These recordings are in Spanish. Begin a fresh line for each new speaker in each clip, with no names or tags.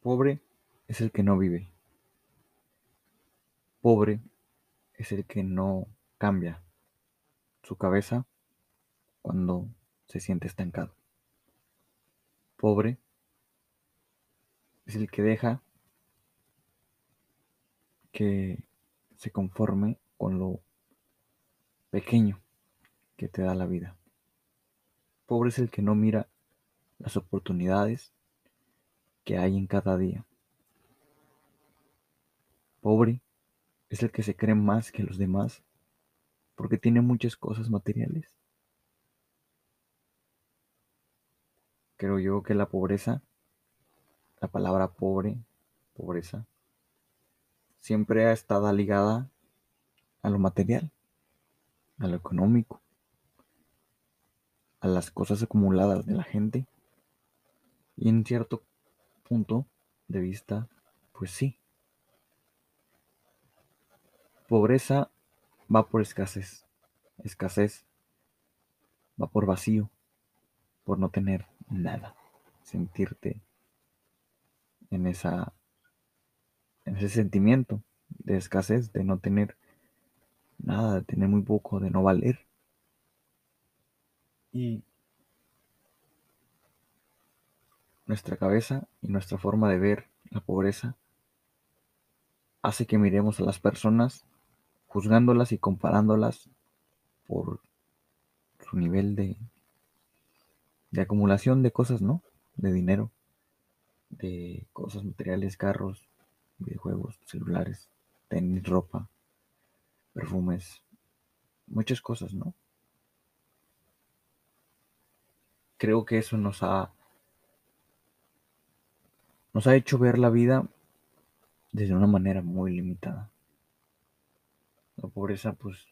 Pobre es el que no vive. Pobre es el que no cambia su cabeza cuando se siente estancado. Pobre es el que deja que se conforme con lo pequeño que te da la vida. Pobre es el que no mira las oportunidades que hay en cada día. Pobre es el que se cree más que los demás porque tiene muchas cosas materiales. Creo yo que la pobreza, la palabra pobre, pobreza, siempre ha estado ligada a lo material, a lo económico, a las cosas acumuladas de la gente. Y en cierto punto de vista, pues sí, Pobreza va por escasez. Escasez va por vacío, por no tener nada. Sentirte en esa en ese sentimiento de escasez, de no tener nada, de tener muy poco, de no valer. Y nuestra cabeza y nuestra forma de ver la pobreza hace que miremos a las personas juzgándolas y comparándolas por su nivel de, de acumulación de cosas, ¿no? De dinero, de cosas materiales, carros, videojuegos, celulares, tenis, ropa, perfumes, muchas cosas, ¿no? Creo que eso nos ha nos ha hecho ver la vida desde una manera muy limitada. La pobreza, pues,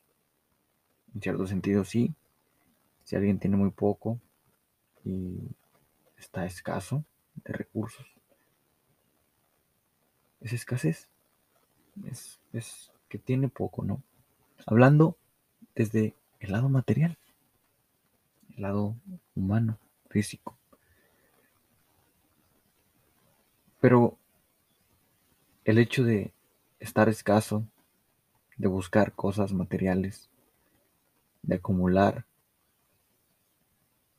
en cierto sentido sí. Si alguien tiene muy poco y está escaso de recursos, es escasez. Es, es que tiene poco, ¿no? Hablando desde el lado material, el lado humano, físico. Pero el hecho de estar escaso de buscar cosas materiales, de acumular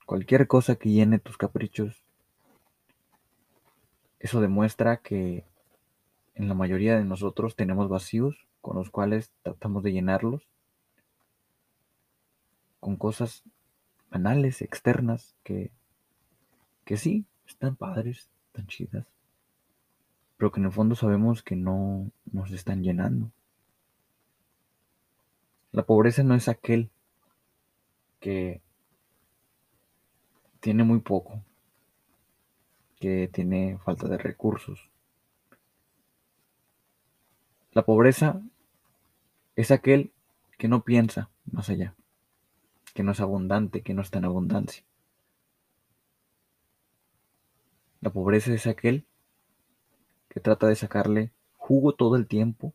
cualquier cosa que llene tus caprichos. Eso demuestra que en la mayoría de nosotros tenemos vacíos con los cuales tratamos de llenarlos con cosas banales, externas, que, que sí, están padres, están chidas, pero que en el fondo sabemos que no nos están llenando. La pobreza no es aquel que tiene muy poco, que tiene falta de recursos. La pobreza es aquel que no piensa más allá, que no es abundante, que no está en abundancia. La pobreza es aquel que trata de sacarle jugo todo el tiempo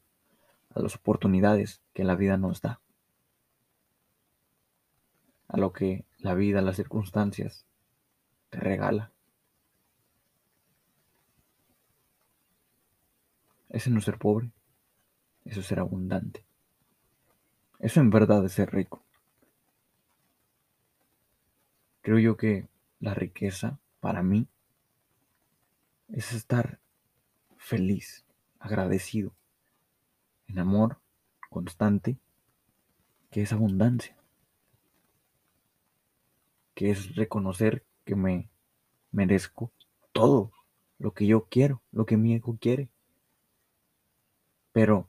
a las oportunidades que la vida nos da a lo que la vida, las circunstancias te regala. Ese no ser pobre, eso es ser abundante. Eso en verdad es ser rico. Creo yo que la riqueza para mí es estar feliz, agradecido, en amor constante, que es abundancia que es reconocer que me merezco todo lo que yo quiero, lo que mi ego quiere. Pero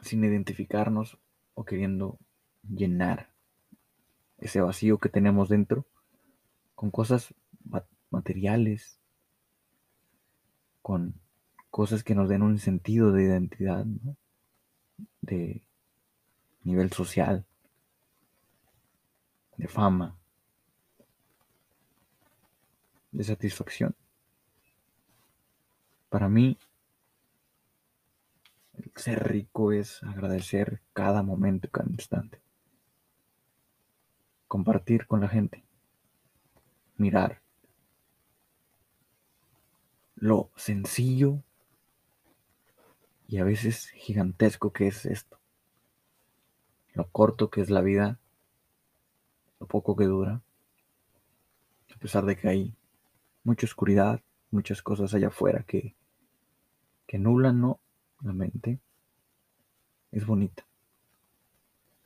sin identificarnos o queriendo llenar ese vacío que tenemos dentro con cosas materiales, con cosas que nos den un sentido de identidad, de nivel social, de fama de satisfacción. Para mí, ser rico es agradecer cada momento, cada instante. Compartir con la gente. Mirar lo sencillo y a veces gigantesco que es esto. Lo corto que es la vida, lo poco que dura, a pesar de que hay mucha oscuridad, muchas cosas allá afuera que, que nublan ¿no? la mente, es bonita.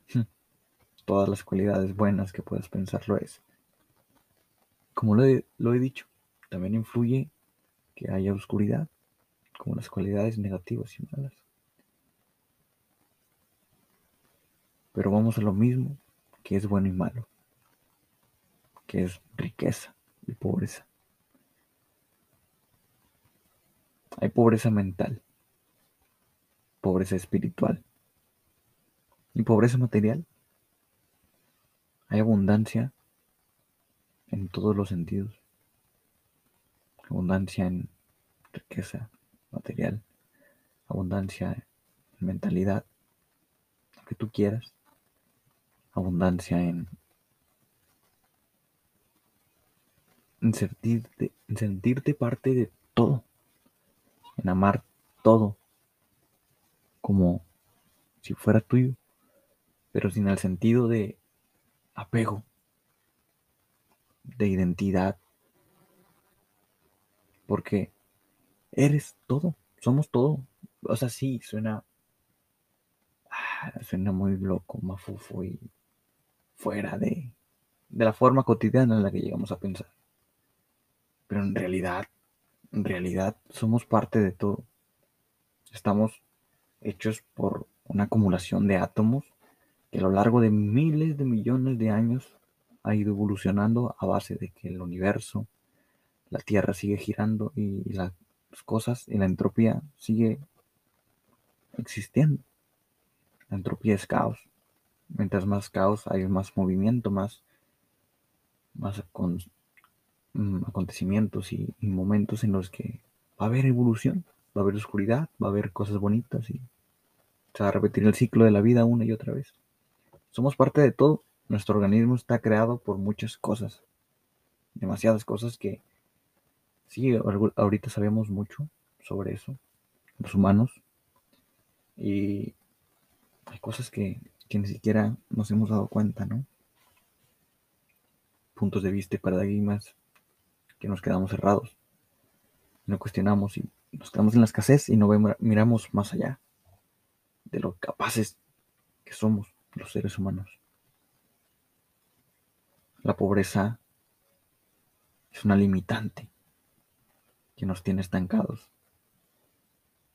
Todas las cualidades buenas que puedas pensar lo es. Como lo he, lo he dicho, también influye que haya oscuridad, como las cualidades negativas y malas. Pero vamos a lo mismo, que es bueno y malo, que es riqueza y pobreza. Hay pobreza mental, pobreza espiritual y pobreza material. Hay abundancia en todos los sentidos. Abundancia en riqueza material, abundancia en mentalidad, lo que tú quieras, abundancia en, en, sentirte, en sentirte parte de todo en amar todo como si fuera tuyo, pero sin el sentido de apego, de identidad, porque eres todo, somos todo. O sea, sí, suena, ah, suena muy loco, mafufo y fuera de, de la forma cotidiana en la que llegamos a pensar. Pero en realidad en realidad somos parte de todo. Estamos hechos por una acumulación de átomos que a lo largo de miles de millones de años ha ido evolucionando a base de que el universo, la Tierra sigue girando y las cosas y la entropía sigue existiendo. La entropía es caos. Mientras más caos hay más movimiento, más, más Mm, acontecimientos y, momentos en los que va a haber evolución, va a haber oscuridad, va a haber cosas bonitas y se va a repetir el ciclo de la vida una y otra vez. Somos parte de todo. Nuestro organismo está creado por muchas cosas, demasiadas cosas que sí, ahorita sabemos mucho sobre eso, los humanos, y hay cosas que, que ni siquiera nos hemos dado cuenta, ¿no? Puntos de vista y paradigmas que nos quedamos cerrados. No cuestionamos y nos quedamos en la escasez y no miramos más allá de lo capaces que somos los seres humanos. La pobreza es una limitante que nos tiene estancados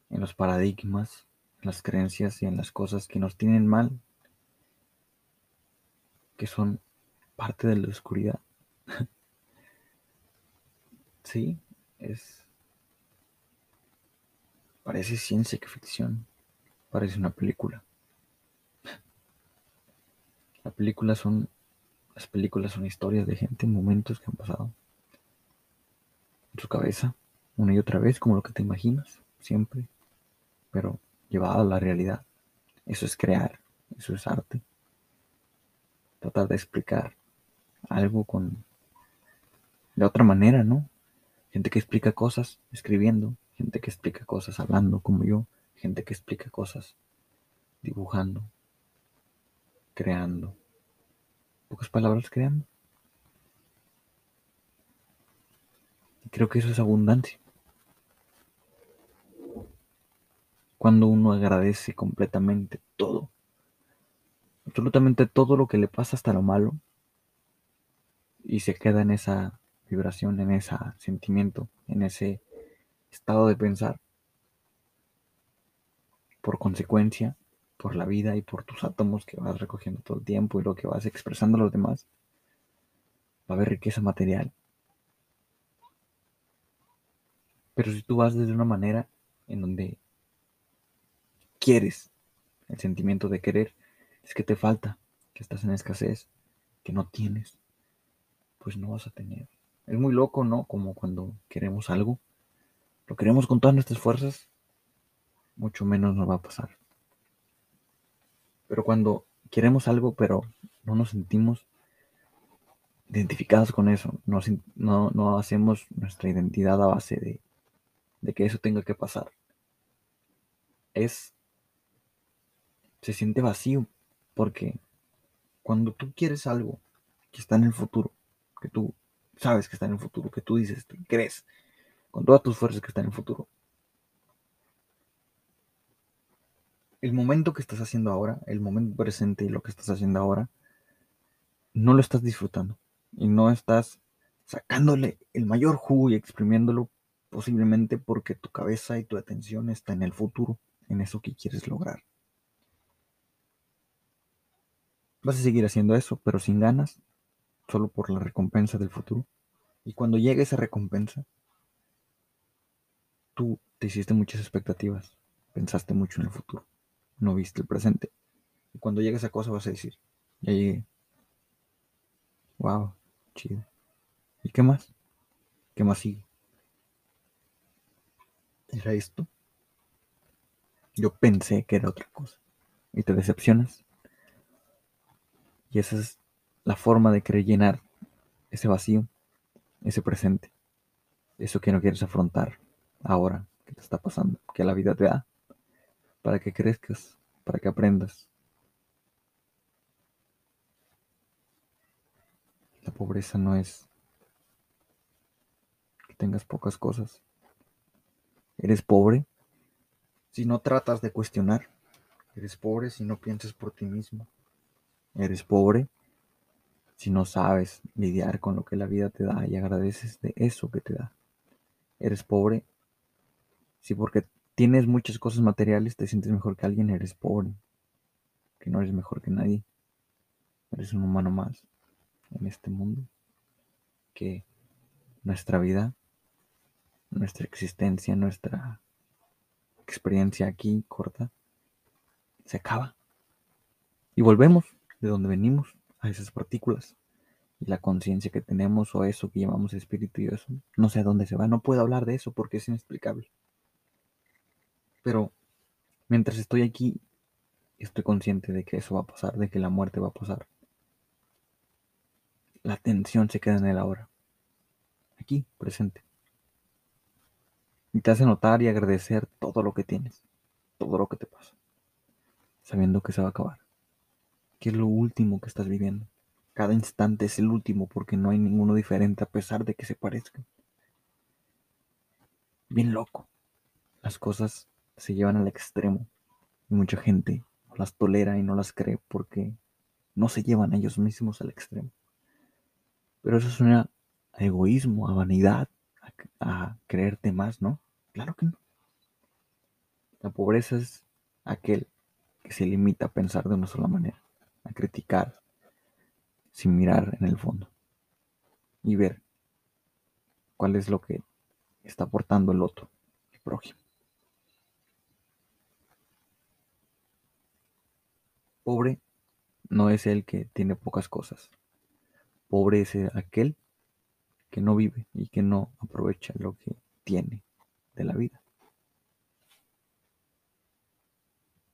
en los paradigmas, en las creencias y en las cosas que nos tienen mal, que son parte de la oscuridad. Sí, es... Parece ciencia ficción. Parece una película. Las películas son... Las películas son historias de gente en momentos que han pasado. En su cabeza, una y otra vez, como lo que te imaginas, siempre. Pero llevado a la realidad. Eso es crear, eso es arte. Tratar de explicar algo con de otra manera, ¿no? gente que explica cosas escribiendo, gente que explica cosas hablando como yo, gente que explica cosas dibujando, creando. Pocas palabras creando. Creo que eso es abundancia. Cuando uno agradece completamente todo, absolutamente todo lo que le pasa hasta lo malo, y se queda en esa vibración, en ese sentimiento, en ese estado de pensar. Por consecuencia, por la vida y por tus átomos que vas recogiendo todo el tiempo y lo que vas expresando a los demás, va a haber riqueza material. Pero si tú vas desde una manera en donde quieres, el sentimiento de querer, es que te falta, que estás en escasez, que no tienes, pues no vas a tener. Es muy loco, ¿no? Como cuando queremos algo, lo queremos con todas nuestras fuerzas, mucho menos nos va a pasar. Pero cuando queremos algo, pero no nos sentimos identificados con eso, no, no, no hacemos nuestra identidad a base de de que eso tenga que pasar. Es se siente vacío porque cuando tú quieres algo que está en el futuro, que tú sabes que está en el futuro, que tú dices, que crees con todas tus fuerzas que está en el futuro. El momento que estás haciendo ahora, el momento presente y lo que estás haciendo ahora, no lo estás disfrutando y no estás sacándole el mayor jugo y exprimiéndolo posiblemente porque tu cabeza y tu atención está en el futuro, en eso que quieres lograr. Vas a seguir haciendo eso, pero sin ganas, solo por la recompensa del futuro. Y cuando llegue esa recompensa, tú te hiciste muchas expectativas, pensaste mucho en el futuro, no viste el presente. Y cuando llegue esa cosa vas a decir, ya llegué. Wow, chido. ¿Y qué más? ¿Qué más sigue? ¿Era esto? Yo pensé que era otra cosa. Y te decepcionas. Y esa es la forma de querer llenar ese vacío, ese presente, eso que no quieres afrontar ahora que te está pasando, que la vida te da, para que crezcas, para que aprendas. La pobreza no es que tengas pocas cosas. Eres pobre si no tratas de cuestionar. Eres pobre si no piensas por ti mismo. Eres pobre si no sabes lidiar con lo que la vida te da y agradeces de eso que te da. Eres pobre si porque tienes muchas cosas materiales te sientes mejor que alguien, eres pobre. Que no eres mejor que nadie. Eres un humano más en este mundo. Que nuestra vida, nuestra existencia, nuestra experiencia aquí corta, se acaba. Y volvemos de donde venimos, a esas partículas. Y la conciencia que tenemos o eso que llamamos espíritu y eso, no sé a dónde se va. No puedo hablar de eso porque es inexplicable. Pero mientras estoy aquí, estoy consciente de que eso va a pasar, de que la muerte va a pasar. La atención se queda en el ahora. Aquí, presente. Y te hace notar y agradecer todo lo que tienes, todo lo que te pasa, sabiendo que se va a acabar que es lo último que estás viviendo. Cada instante es el último porque no hay ninguno diferente a pesar de que se parezcan. Bien loco. Las cosas se llevan al extremo y mucha gente las tolera y no las cree porque no se llevan a ellos mismos al extremo. Pero eso suena a egoísmo, a vanidad, a, a creerte más, ¿no? Claro que no. La pobreza es aquel que se limita a pensar de una sola manera a criticar sin mirar en el fondo y ver cuál es lo que está aportando el otro, el prójimo. Pobre no es el que tiene pocas cosas. Pobre es aquel que no vive y que no aprovecha lo que tiene de la vida.